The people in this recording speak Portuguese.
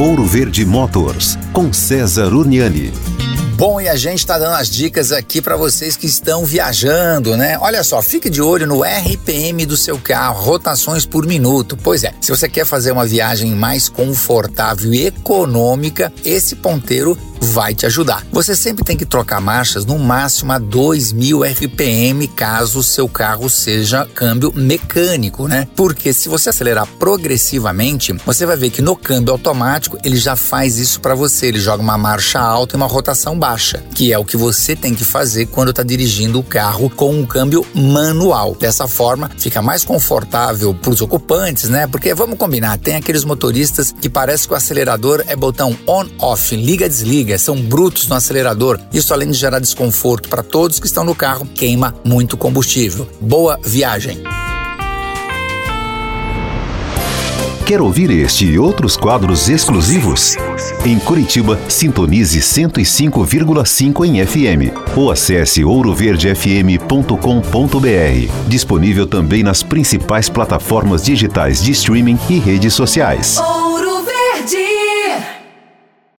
Ouro Verde Motors, com César Uniani. Bom, e a gente está dando as dicas aqui para vocês que estão viajando, né? Olha só, fique de olho no RPM do seu carro, rotações por minuto. Pois é, se você quer fazer uma viagem mais confortável e econômica, esse ponteiro vai te ajudar. Você sempre tem que trocar marchas no máximo a 2.000 RPM caso o seu carro seja câmbio mecânico, né? Porque se você acelerar progressivamente, você vai ver que no câmbio automático ele já faz isso para você, ele joga uma marcha alta e uma rotação baixa, que é o que você tem que fazer quando está dirigindo o carro com um câmbio manual. Dessa forma, fica mais confortável para os ocupantes, né? Porque vamos combinar, tem aqueles motoristas que parece que o acelerador é botão on-off, são brutos no acelerador. Isso, além de gerar desconforto para todos que estão no carro, queima muito combustível. Boa viagem! Quer ouvir este e outros quadros exclusivos? Em Curitiba, sintonize 105,5 em FM ou acesse ouroverdefm.com.br. Disponível também nas principais plataformas digitais de streaming e redes sociais.